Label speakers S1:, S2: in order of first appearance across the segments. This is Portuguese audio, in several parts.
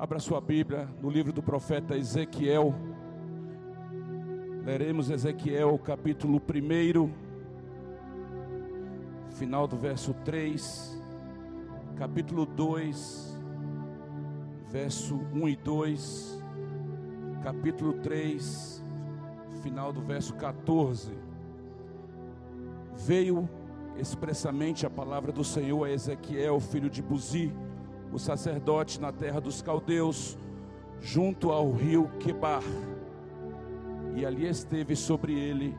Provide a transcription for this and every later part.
S1: Abra sua Bíblia no livro do profeta Ezequiel. Leremos Ezequiel capítulo 1, final do verso 3, capítulo 2, verso 1 e 2, capítulo 3, final do verso 14. Veio expressamente a palavra do Senhor a Ezequiel, filho de Buzi, o sacerdote na terra dos caldeus, junto ao rio Quebar. E ali esteve sobre ele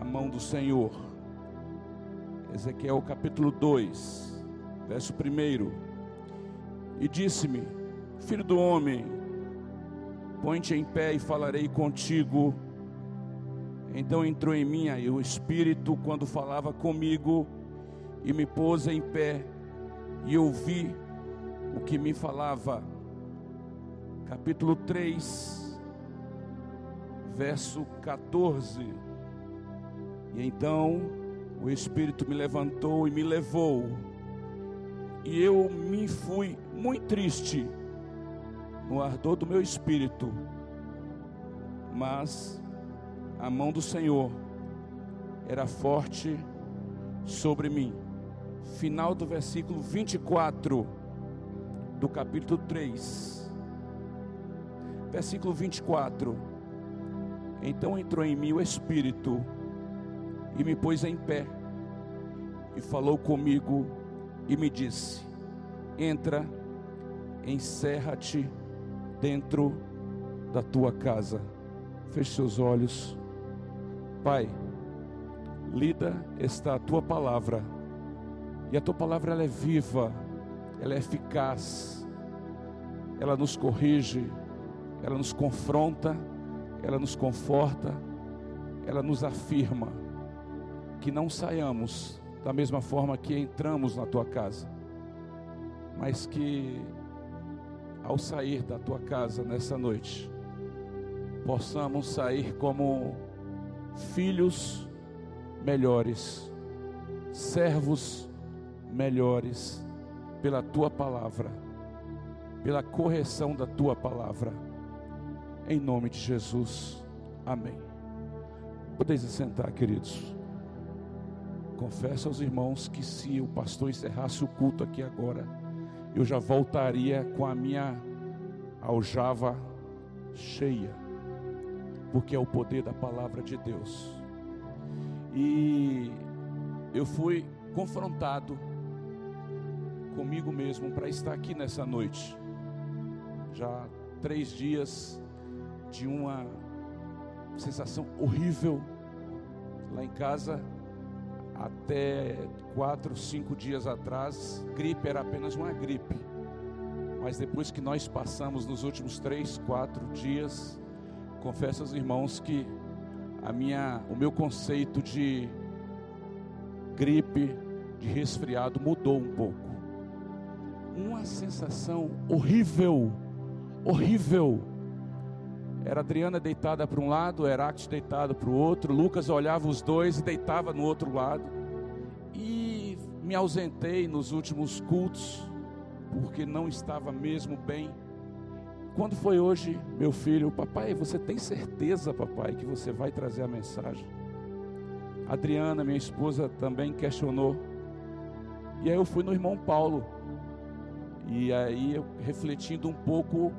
S1: a mão do Senhor. Ezequiel capítulo 2, verso 1. E disse-me: Filho do homem, põe-te em pé e falarei contigo. Então entrou em mim aí o Espírito quando falava comigo e me pôs em pé e ouvi o que me falava. Capítulo 3, verso 14. E então o Espírito me levantou e me levou, e eu me fui muito triste no ardor do meu espírito, mas a mão do Senhor era forte sobre mim. Final do versículo 24 do capítulo 3, versículo 24. Então entrou em mim o Espírito e me pôs em pé e falou comigo e me disse: Entra, encerra-te dentro da tua casa. Feche seus olhos. Pai, lida está a tua palavra. E a tua palavra ela é viva ela é eficaz, ela nos corrige, ela nos confronta, ela nos conforta, ela nos afirma que não saiamos da mesma forma que entramos na tua casa, mas que ao sair da tua casa nessa noite, possamos sair como filhos melhores, servos melhores pela tua palavra, pela correção da tua palavra. Em nome de Jesus. Amém. Podeis sentar, queridos. Confesso aos irmãos que se o pastor encerrasse o culto aqui agora, eu já voltaria com a minha aljava cheia, porque é o poder da palavra de Deus. E eu fui confrontado comigo mesmo para estar aqui nessa noite. Já três dias de uma sensação horrível lá em casa. Até quatro, cinco dias atrás, gripe era apenas uma gripe. Mas depois que nós passamos nos últimos três, quatro dias, confesso aos irmãos que a minha, o meu conceito de gripe, de resfriado mudou um pouco uma sensação horrível, horrível. Era Adriana deitada para um lado, Heracles deitado para o outro, Lucas olhava os dois e deitava no outro lado. E me ausentei nos últimos cultos, porque não estava mesmo bem. Quando foi hoje, meu filho, papai, você tem certeza, papai, que você vai trazer a mensagem? Adriana, minha esposa, também questionou. E aí eu fui no irmão Paulo. E aí refletindo um pouco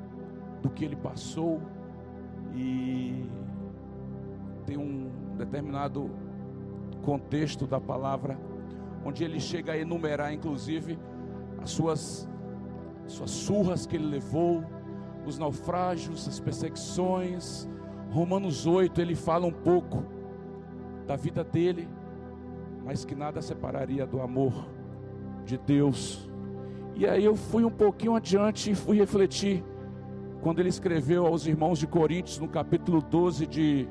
S1: do que ele passou e tem um determinado contexto da palavra onde ele chega a enumerar inclusive as suas suas surras que ele levou, os naufrágios, as perseguições. Romanos 8, ele fala um pouco da vida dele, mas que nada separaria do amor de Deus e aí eu fui um pouquinho adiante e fui refletir quando ele escreveu aos irmãos de Coríntios, no capítulo 12 de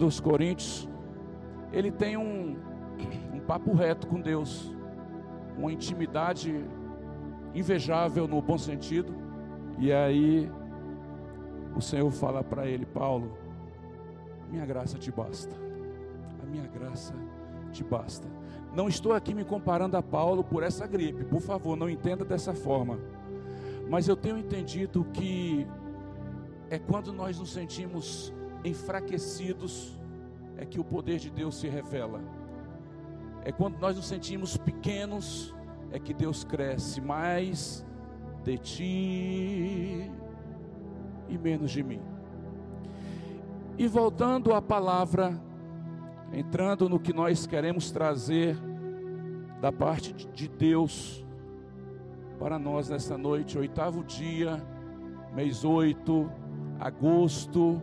S1: 2 Coríntios, ele tem um, um papo reto com Deus, uma intimidade invejável no bom sentido. E aí o Senhor fala para ele, Paulo, minha graça te basta. A minha graça te basta. Não estou aqui me comparando a Paulo por essa gripe, por favor, não entenda dessa forma. Mas eu tenho entendido que é quando nós nos sentimos enfraquecidos é que o poder de Deus se revela. É quando nós nos sentimos pequenos é que Deus cresce mais de ti e menos de mim. E voltando à palavra, entrando no que nós queremos trazer da parte de Deus para nós nessa noite, oitavo dia, mês 8, agosto,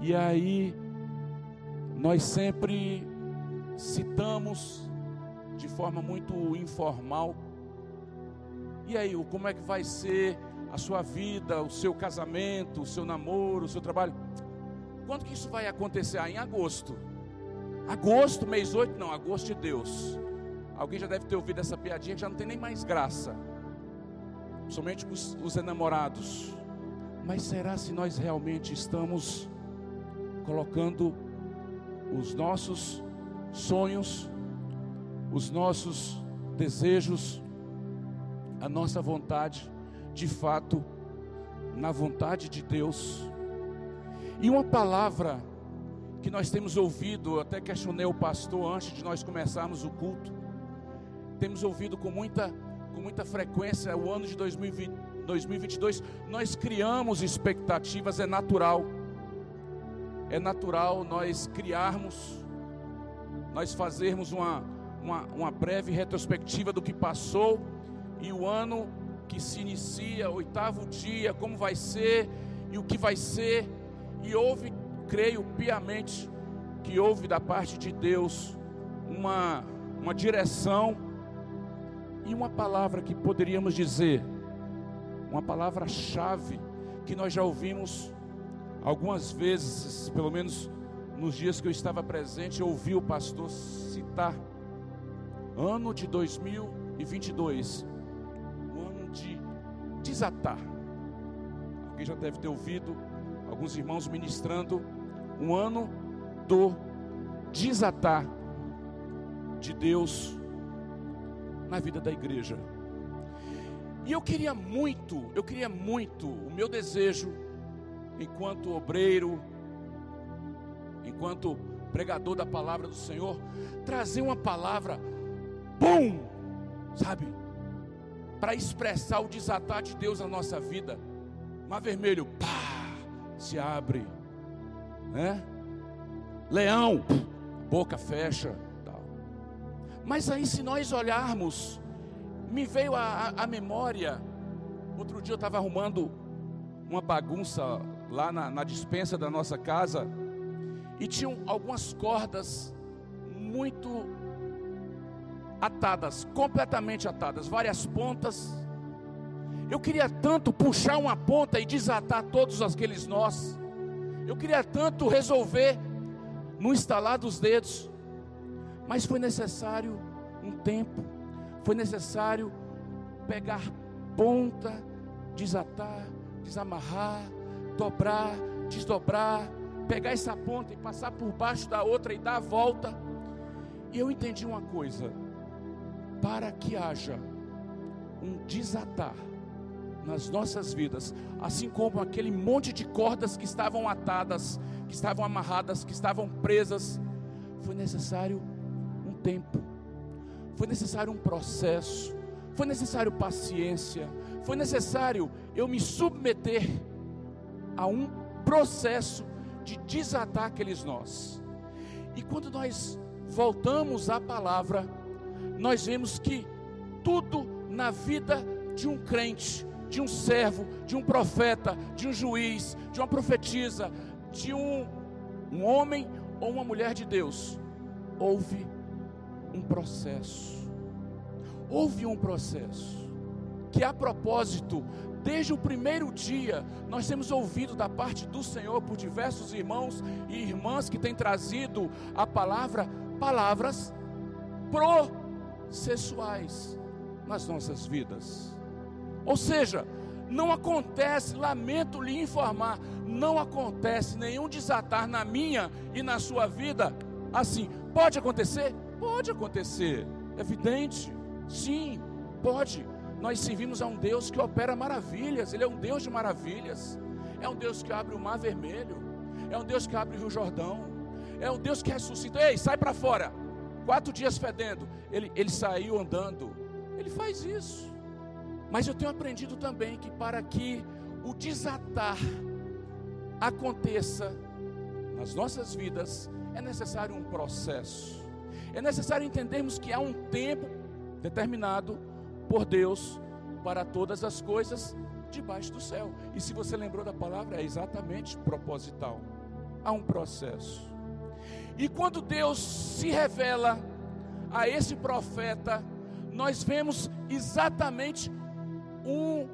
S1: e aí nós sempre citamos de forma muito informal. E aí, como é que vai ser a sua vida, o seu casamento, o seu namoro, o seu trabalho? Quando que isso vai acontecer? Ah, em agosto. Agosto, mês 8? Não, agosto de Deus. Alguém já deve ter ouvido essa piadinha que já não tem nem mais graça. Somente os, os enamorados. Mas será se nós realmente estamos colocando os nossos sonhos, os nossos desejos, a nossa vontade, de fato, na vontade de Deus? E uma palavra que nós temos ouvido, até questionei o pastor antes de nós começarmos o culto. Temos ouvido com muita, com muita frequência o ano de 2020, 2022. Nós criamos expectativas, é natural. É natural nós criarmos, nós fazermos uma, uma, uma breve retrospectiva do que passou e o ano que se inicia, oitavo dia, como vai ser e o que vai ser e houve, creio piamente, que houve da parte de Deus uma, uma direção e uma palavra que poderíamos dizer, uma palavra-chave que nós já ouvimos algumas vezes, pelo menos nos dias que eu estava presente, eu ouvi o pastor citar. Ano de 2022, o ano de desatar. Alguém já deve ter ouvido alguns irmãos ministrando um ano do desatar de Deus na vida da igreja. E eu queria muito, eu queria muito, o meu desejo, enquanto obreiro, enquanto pregador da palavra do Senhor, trazer uma palavra, bum, sabe, para expressar o desatar de Deus na nossa vida. Mar vermelho, pá, se abre, né? Leão, boca fecha, tal. Mas aí, se nós olharmos, me veio a memória. Outro dia eu estava arrumando uma bagunça lá na, na dispensa da nossa casa e tinham algumas cordas muito atadas, completamente atadas, várias pontas eu queria tanto puxar uma ponta e desatar todos aqueles nós. Eu queria tanto resolver no instalar dos dedos. Mas foi necessário um tempo. Foi necessário pegar ponta, desatar, desamarrar, dobrar, desdobrar, pegar essa ponta e passar por baixo da outra e dar a volta. E eu entendi uma coisa: para que haja um desatar nas nossas vidas, assim como aquele monte de cordas que estavam atadas, que estavam amarradas, que estavam presas, foi necessário um tempo, foi necessário um processo, foi necessário paciência, foi necessário eu me submeter a um processo de desatar aqueles nós. E quando nós voltamos à palavra, nós vemos que tudo na vida de um crente de um servo, de um profeta, de um juiz, de uma profetisa, de um, um homem ou uma mulher de Deus, houve um processo. Houve um processo que a propósito, desde o primeiro dia, nós temos ouvido da parte do Senhor por diversos irmãos e irmãs que têm trazido a palavra, palavras processuais nas nossas vidas. Ou seja, não acontece, lamento lhe informar, não acontece nenhum desatar na minha e na sua vida assim. Pode acontecer? Pode acontecer, evidente, sim, pode, nós servimos a um Deus que opera maravilhas, Ele é um Deus de maravilhas, é um Deus que abre o mar vermelho, é um Deus que abre o Rio Jordão, é um Deus que ressuscita. Ei, sai para fora! Quatro dias fedendo, ele, ele saiu andando, ele faz isso. Mas eu tenho aprendido também que para que o desatar aconteça nas nossas vidas, é necessário um processo. É necessário entendermos que há um tempo determinado por Deus para todas as coisas debaixo do céu. E se você lembrou da palavra, é exatamente proposital. Há um processo. E quando Deus se revela a esse profeta, nós vemos exatamente um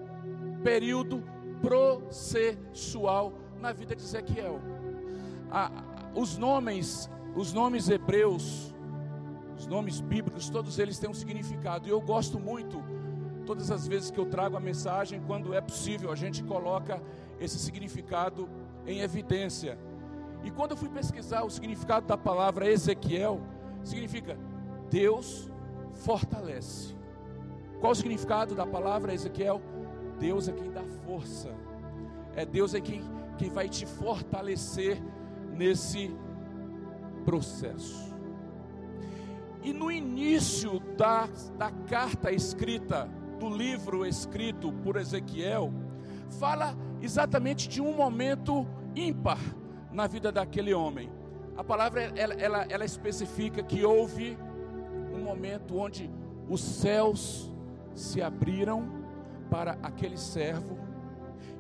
S1: período processual na vida de Ezequiel. Ah, os nomes, os nomes hebreus, os nomes bíblicos, todos eles têm um significado. E eu gosto muito, todas as vezes que eu trago a mensagem, quando é possível, a gente coloca esse significado em evidência. E quando eu fui pesquisar o significado da palavra Ezequiel, significa Deus fortalece. Qual o significado da palavra Ezequiel? Deus é quem dá força. É Deus é quem, quem vai te fortalecer nesse processo. E no início da, da carta escrita, do livro escrito por Ezequiel, fala exatamente de um momento ímpar na vida daquele homem. A palavra ela, ela, ela especifica que houve um momento onde os céus se abriram para aquele servo.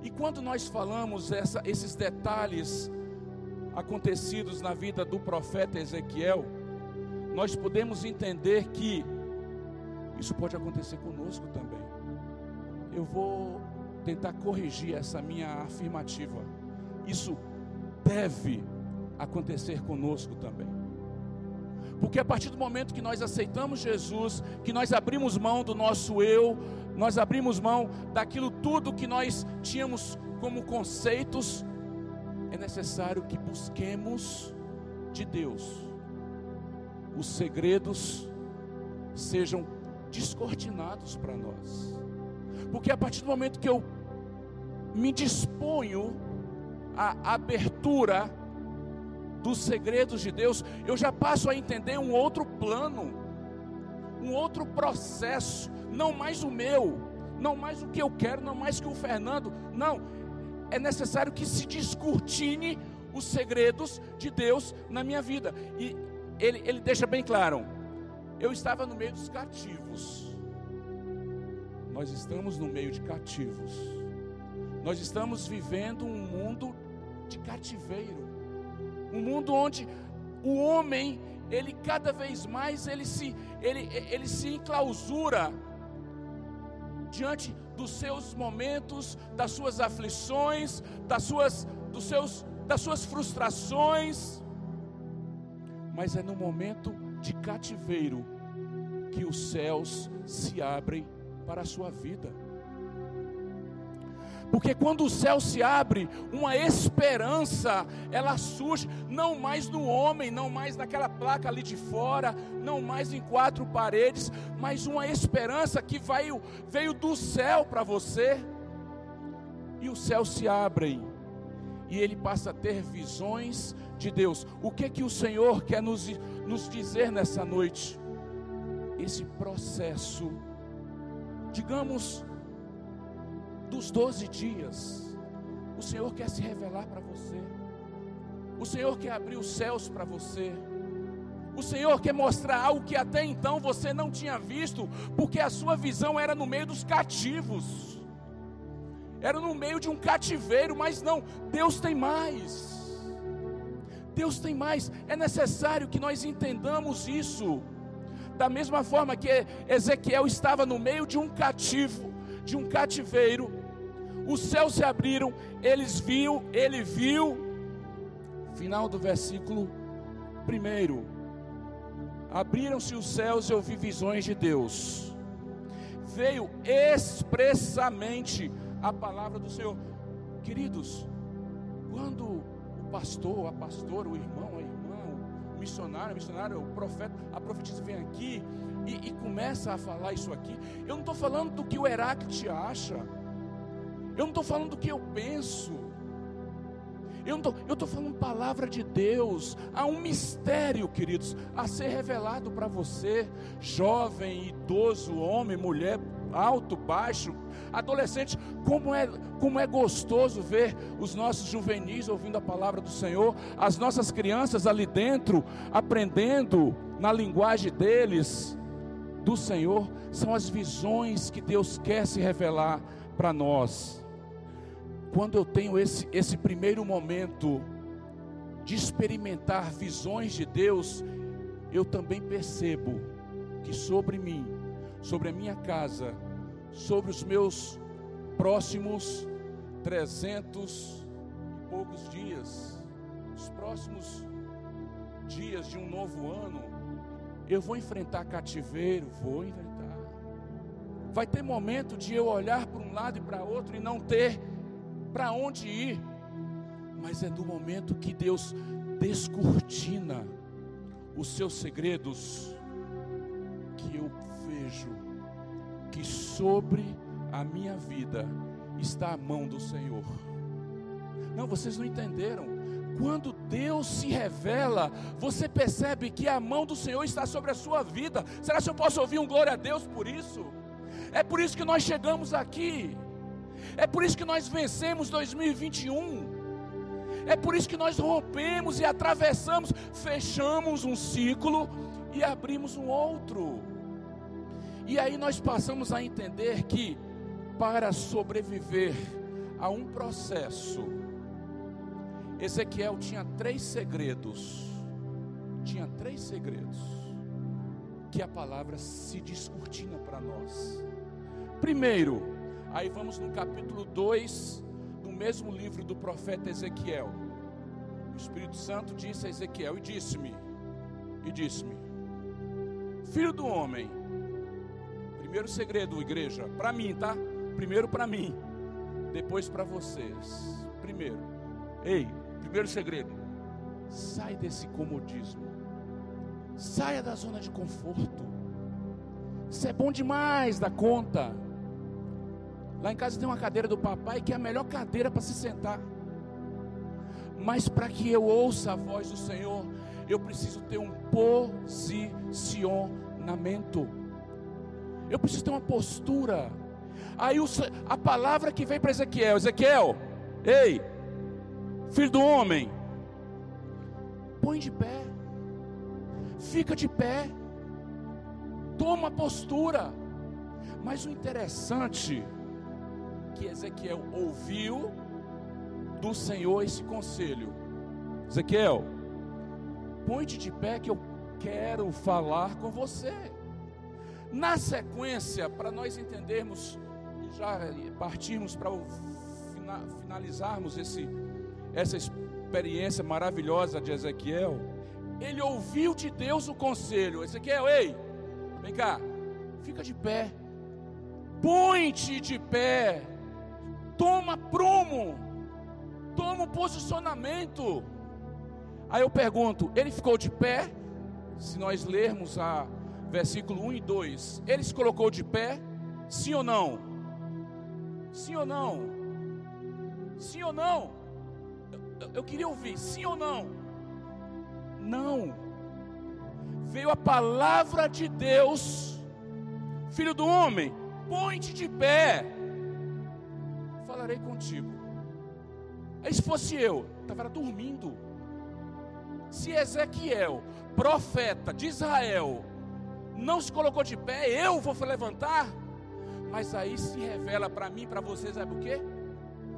S1: E quando nós falamos essa, esses detalhes acontecidos na vida do profeta Ezequiel, nós podemos entender que isso pode acontecer conosco também. Eu vou tentar corrigir essa minha afirmativa. Isso deve acontecer conosco também. Porque a partir do momento que nós aceitamos Jesus, que nós abrimos mão do nosso eu, nós abrimos mão daquilo tudo que nós tínhamos como conceitos, é necessário que busquemos de Deus os segredos sejam descortinados para nós. Porque a partir do momento que eu me disponho à abertura dos segredos de Deus, eu já passo a entender um outro plano, um outro processo, não mais o meu, não mais o que eu quero, não mais que o Fernando, não. É necessário que se descortine os segredos de Deus na minha vida. E ele, ele deixa bem claro: eu estava no meio dos cativos. Nós estamos no meio de cativos. Nós estamos vivendo um mundo de cativeiro um mundo onde o homem, ele cada vez mais ele se ele, ele se enclausura diante dos seus momentos, das suas aflições, das suas dos seus das suas frustrações. Mas é no momento de cativeiro que os céus se abrem para a sua vida. Porque quando o céu se abre, uma esperança, ela surge, não mais no homem, não mais naquela placa ali de fora, não mais em quatro paredes, mas uma esperança que veio, veio do céu para você. E os céus se abrem, e ele passa a ter visões de Deus. O que que o Senhor quer nos, nos dizer nessa noite? Esse processo, digamos, dos 12 dias, o Senhor quer se revelar para você. O Senhor quer abrir os céus para você. O Senhor quer mostrar algo que até então você não tinha visto, porque a sua visão era no meio dos cativos. Era no meio de um cativeiro, mas não, Deus tem mais. Deus tem mais. É necessário que nós entendamos isso. Da mesma forma que Ezequiel estava no meio de um cativo, de um cativeiro, os céus se abriram, eles viam, ele viu. Final do versículo primeiro. Abriram-se os céus e eu vi visões de Deus. Veio expressamente a palavra do Senhor. Queridos, quando o pastor, a pastora, o irmão, a irmã, o missionário, a missionária, o profeta, a profetisa vem aqui e, e começa a falar isso aqui, eu não estou falando do que o Heráclito acha, eu não estou falando do que eu penso, eu estou falando palavra de Deus. Há um mistério, queridos, a ser revelado para você, jovem, idoso, homem, mulher, alto, baixo, adolescente. Como é, como é gostoso ver os nossos juvenis ouvindo a palavra do Senhor, as nossas crianças ali dentro, aprendendo na linguagem deles do Senhor. São as visões que Deus quer se revelar para nós quando eu tenho esse, esse primeiro momento de experimentar visões de Deus, eu também percebo que sobre mim, sobre a minha casa, sobre os meus próximos trezentos e poucos dias, os próximos dias de um novo ano, eu vou enfrentar cativeiro, vou enfrentar. Vai ter momento de eu olhar para um lado e para outro e não ter para onde ir, mas é no momento que Deus descortina os seus segredos que eu vejo que sobre a minha vida está a mão do Senhor. Não, vocês não entenderam. Quando Deus se revela, você percebe que a mão do Senhor está sobre a sua vida. Será que eu posso ouvir um glória a Deus por isso? É por isso que nós chegamos aqui. É por isso que nós vencemos 2021. É por isso que nós rompemos e atravessamos, fechamos um ciclo e abrimos um outro. E aí nós passamos a entender que para sobreviver a um processo, Ezequiel tinha três segredos. Tinha três segredos que a palavra se descortina para nós. Primeiro, Aí vamos no capítulo 2 do mesmo livro do profeta Ezequiel. O Espírito Santo disse a Ezequiel e disse-me, e disse-me: Filho do homem, primeiro segredo, igreja, para mim, tá? Primeiro para mim, depois para vocês. Primeiro, ei, primeiro segredo, sai desse comodismo, saia da zona de conforto. Isso é bom demais da conta. Lá em casa tem uma cadeira do papai que é a melhor cadeira para se sentar. Mas para que eu ouça a voz do Senhor, eu preciso ter um posicionamento. Eu preciso ter uma postura. Aí a palavra que vem para Ezequiel: Ezequiel, ei, filho do homem, põe de pé, fica de pé, toma postura. Mas o interessante que Ezequiel ouviu do Senhor esse conselho. Ezequiel, põe-te de pé que eu quero falar com você. Na sequência, para nós entendermos e já partirmos para finalizarmos esse, essa experiência maravilhosa de Ezequiel, ele ouviu de Deus o conselho: Ezequiel, ei, vem cá, fica de pé, põe-te de pé toma prumo, toma um posicionamento. Aí eu pergunto: ele ficou de pé? Se nós lermos a versículo 1 e 2, ele se colocou de pé? Sim ou não? Sim ou não? Sim ou não? Eu, queria ouvir, sim ou não? Não. Veio a palavra de Deus, filho do homem, põe-te de pé falarei contigo. Aí se fosse eu, estava dormindo. Se Ezequiel, profeta de Israel, não se colocou de pé, eu vou levantar. Mas aí se revela para mim, para vocês, sabe o que?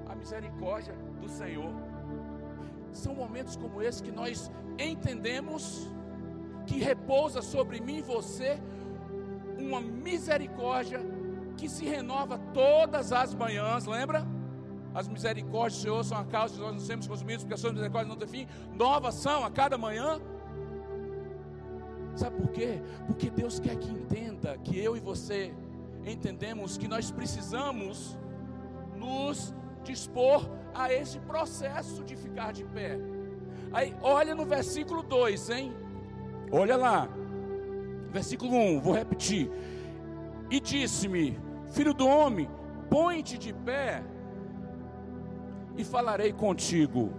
S1: A misericórdia do Senhor. São momentos como esse que nós entendemos que repousa sobre mim e você uma misericórdia que se renova todas as manhãs, lembra? As misericórdias do Senhor são a causa de nós não sermos consumidos, porque as suas misericórdias não têm fim. Novas são a cada manhã. Sabe por quê? Porque Deus quer que entenda que eu e você entendemos que nós precisamos nos dispor a esse processo de ficar de pé. Aí, olha no versículo 2, hein? Olha lá. Versículo 1, vou repetir. E disse-me: Filho do homem, põe-te de pé e falarei contigo.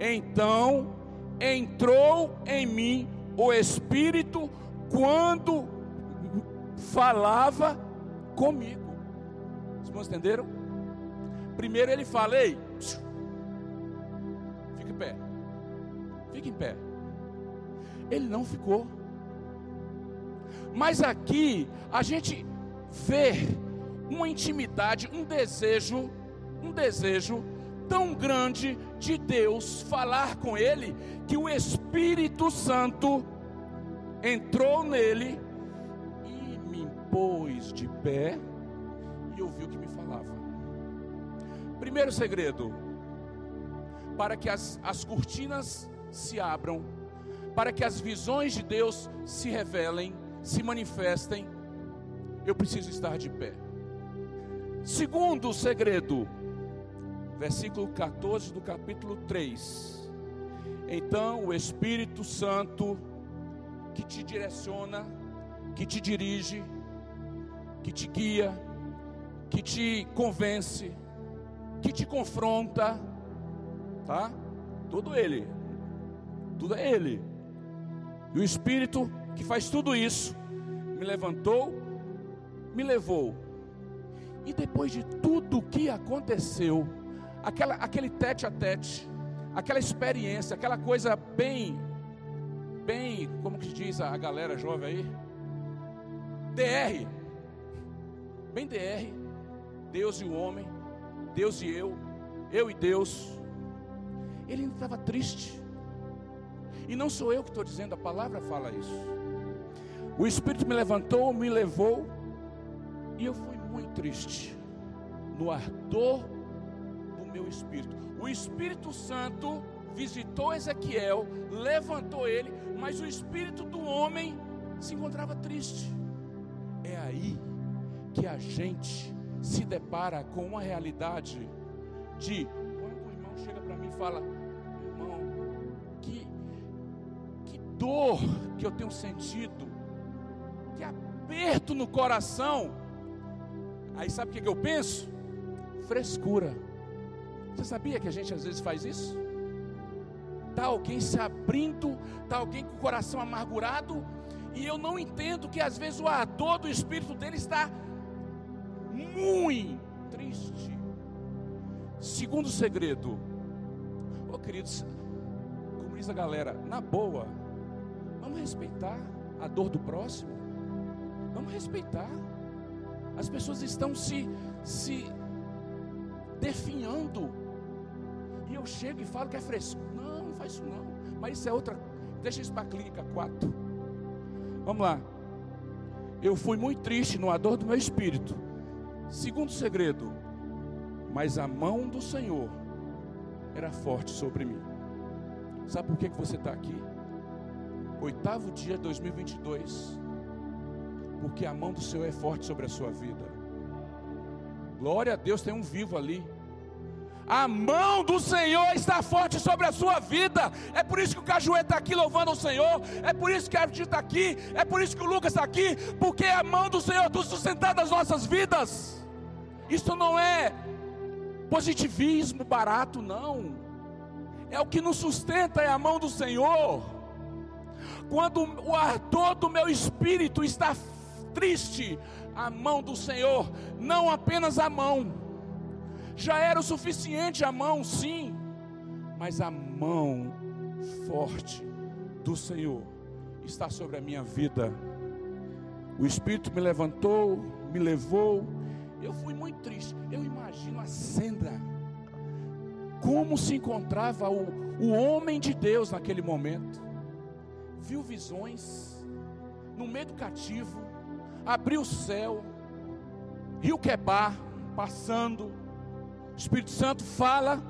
S1: Então entrou em mim o Espírito quando falava comigo. Vocês entenderam? Primeiro ele fala, ei, fica em pé, fica em pé. Ele não ficou. Mas aqui a gente vê uma intimidade, um desejo, um desejo tão grande de Deus falar com ele, que o Espírito Santo entrou nele e me pôs de pé e ouviu que me. Primeiro segredo: para que as, as cortinas se abram, para que as visões de Deus se revelem, se manifestem, eu preciso estar de pé. Segundo segredo, versículo 14 do capítulo 3. Então o Espírito Santo que te direciona, que te dirige, que te guia, que te convence, que te confronta, tá? Tudo ele. Tudo é ele. E o Espírito que faz tudo isso me levantou, me levou. E depois de tudo que aconteceu, aquela, aquele tete a tete, aquela experiência, aquela coisa bem, bem, como que diz a galera jovem aí? DR, bem DR, Deus e o homem, Deus e eu, eu e Deus. Ele ainda estava triste, e não sou eu que estou dizendo, a palavra fala isso. O Espírito me levantou, me levou, e eu fui muito triste, no ardor meu espírito. O Espírito Santo visitou Ezequiel, levantou ele, mas o espírito do homem se encontrava triste. É aí que a gente se depara com uma realidade de quando o irmão chega para mim e fala: "Irmão, que que dor que eu tenho sentido, que aperto no coração". Aí sabe o que, que eu penso? Frescura. Você sabia que a gente às vezes faz isso? Está alguém se abrindo, está alguém com o coração amargurado, e eu não entendo que às vezes o ardor do espírito dele está muito triste. Segundo segredo, oh queridos, como diz a galera, na boa, vamos respeitar a dor do próximo, vamos respeitar. As pessoas estão se, se definhando e eu chego e falo que é fresco. Não, não faz isso não. Mas isso é outra. Deixa isso para a clínica 4. Vamos lá. Eu fui muito triste no dor do meu espírito. Segundo segredo. Mas a mão do Senhor era forte sobre mim. Sabe por que, que você está aqui? Oitavo dia de 2022. Porque a mão do Senhor é forte sobre a sua vida. Glória a Deus, tem um vivo ali. A mão do Senhor está forte sobre a sua vida. É por isso que o Cajuê está aqui louvando o Senhor. É por isso que a Arti está aqui. É por isso que o Lucas está aqui. Porque a mão do Senhor está sustentada as nossas vidas. Isso não é positivismo barato, não. É o que nos sustenta, é a mão do Senhor. Quando o ardor do meu espírito está triste, a mão do Senhor, não apenas a mão já era o suficiente a mão, sim, mas a mão forte do Senhor está sobre a minha vida. O Espírito me levantou, me levou. Eu fui muito triste. Eu imagino a cena. Como se encontrava o, o homem de Deus naquele momento. Viu visões, no meio do cativo, abriu o céu, Rio Quebar passando o Espírito Santo fala,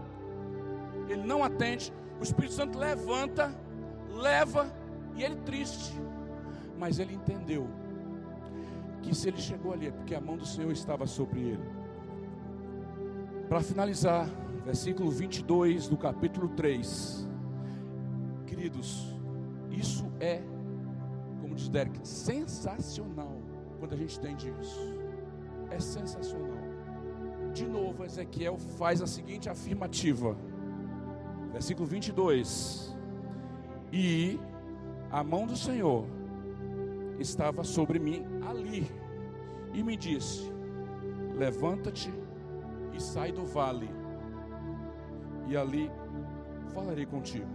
S1: ele não atende. O Espírito Santo levanta, leva e ele triste. Mas ele entendeu que se ele chegou ali é porque a mão do Senhor estava sobre ele. Para finalizar, versículo 22 do capítulo 3. Queridos, isso é, como diz Derek, sensacional quando a gente entende isso. É sensacional. De novo, Ezequiel faz a seguinte afirmativa. Versículo 22. E a mão do Senhor estava sobre mim ali, e me disse: Levanta-te e sai do vale, e ali falarei contigo.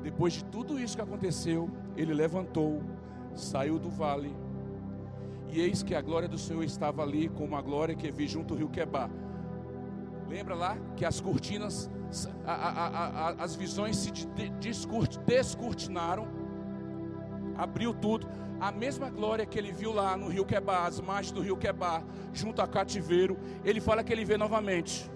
S1: Depois de tudo isso que aconteceu, ele levantou, saiu do vale, e eis que a glória do Senhor estava ali, como a glória que vi junto ao rio Quebar. Lembra lá que as cortinas, a, a, a, as visões se descortinaram, abriu tudo. A mesma glória que ele viu lá no rio Quebar, as margens do rio Quebar, junto a cativeiro, ele fala que ele vê novamente.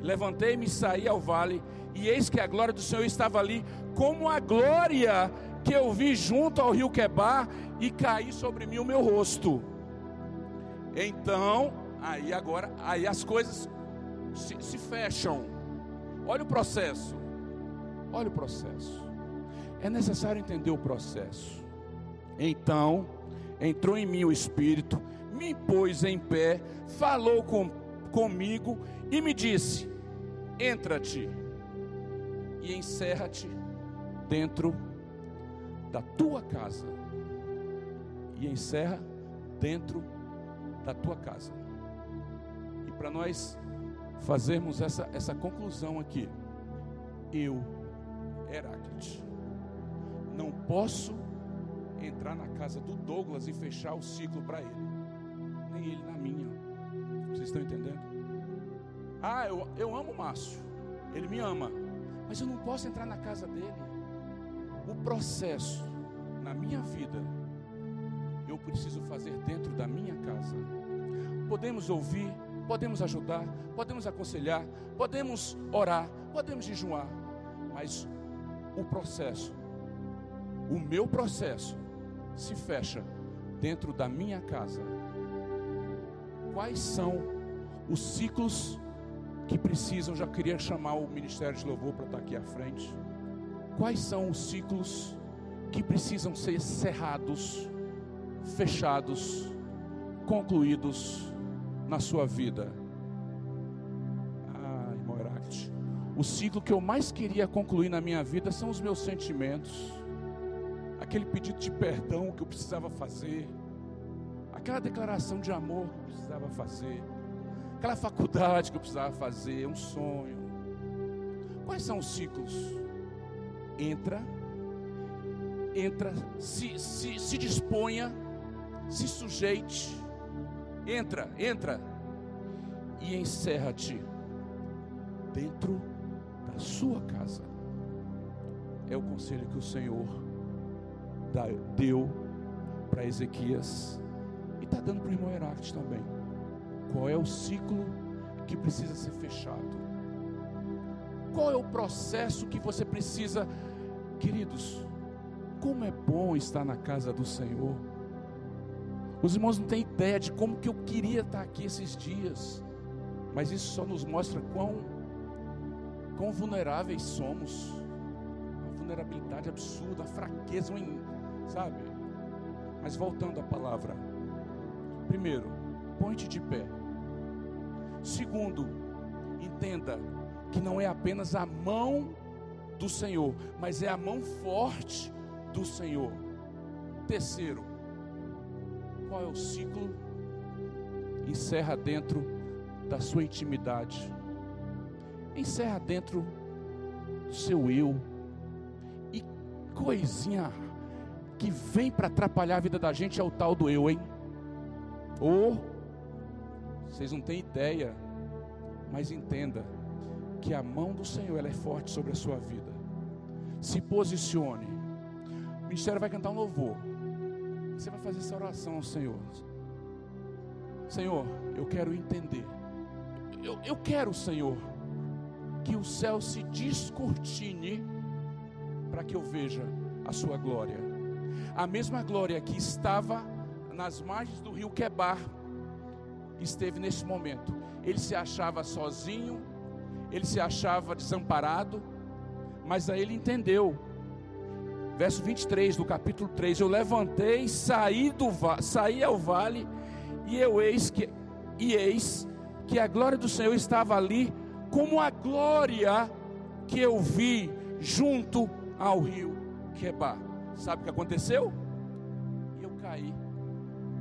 S1: Levantei-me e saí ao vale, e eis que a glória do Senhor estava ali, como a glória que eu vi junto ao rio Quebar, e caí sobre mim o meu rosto. Então, aí agora, aí as coisas se, se fecham. Olha o processo. Olha o processo. É necessário entender o processo. Então, entrou em mim o Espírito, me pôs em pé, falou com, comigo e me disse: Entra-te e encerra-te dentro da tua casa. E encerra dentro da tua casa. E para nós fazermos essa, essa conclusão aqui, eu, Heráclito, não posso entrar na casa do Douglas e fechar o ciclo para ele, nem ele na minha. Vocês estão entendendo? Ah, eu, eu amo o Márcio, ele me ama, mas eu não posso entrar na casa dele. O processo na minha vida, eu preciso fazer dentro da minha casa. Podemos ouvir, podemos ajudar, podemos aconselhar, podemos orar, podemos jejuar, mas o processo, o meu processo, se fecha dentro da minha casa. Quais são os ciclos que precisam? Já queria chamar o Ministério de Louvor para estar aqui à frente. Quais são os ciclos que precisam ser cerrados, fechados, concluídos na sua vida? Ah, irmão Heráclito, o ciclo que eu mais queria concluir na minha vida são os meus sentimentos aquele pedido de perdão que eu precisava fazer, aquela declaração de amor que eu precisava fazer, aquela faculdade que eu precisava fazer, um sonho. Quais são os ciclos? Entra, entra, se, se, se disponha, se sujeite, entra, entra e encerra-te dentro da sua casa. É o conselho que o Senhor deu para Ezequias e está dando para o irmão Heráclito também. Qual é o ciclo que precisa ser fechado? Qual é o processo que você precisa, queridos? Como é bom estar na casa do Senhor. Os irmãos não têm ideia de como que eu queria estar aqui esses dias, mas isso só nos mostra quão, quão vulneráveis somos, uma vulnerabilidade absurda, a fraqueza, sabe? Mas voltando à palavra. Primeiro, ponte de pé. Segundo, entenda que não é apenas a mão do Senhor, mas é a mão forte do Senhor. Terceiro, qual é o ciclo? Encerra dentro da sua intimidade. Encerra dentro do seu eu. E coisinha que vem para atrapalhar a vida da gente é o tal do eu, hein? Ou, vocês não têm ideia, mas entenda que a mão do Senhor ela é forte sobre a sua vida. Se posicione. O ministério vai cantar um louvor. Você vai fazer essa oração ao Senhor. Senhor, eu quero entender. Eu, eu quero, Senhor, que o céu se descortine para que eu veja a sua glória. A mesma glória que estava nas margens do rio Quebar esteve nesse momento. Ele se achava sozinho, ele se achava desamparado, mas aí ele entendeu verso 23 do capítulo 3: Eu levantei, saí, do, saí ao vale, e eu eis que, e eis que a glória do Senhor estava ali, como a glória que eu vi junto ao rio Quebar. Sabe o que aconteceu? Eu caí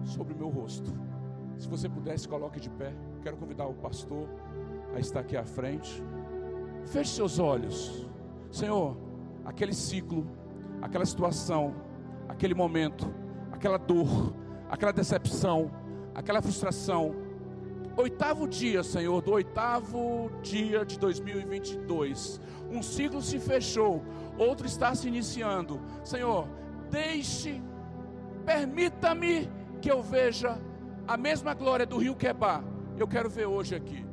S1: sobre o meu rosto. Se você pudesse, coloque de pé. Quero convidar o pastor a estar aqui à frente. Feche seus olhos. Senhor, aquele ciclo, aquela situação, aquele momento, aquela dor, aquela decepção, aquela frustração. Oitavo dia, Senhor, do oitavo dia de 2022. Um ciclo se fechou, outro está se iniciando. Senhor, deixe, permita-me que eu veja a mesma glória do rio Quebar. Eu quero ver hoje aqui.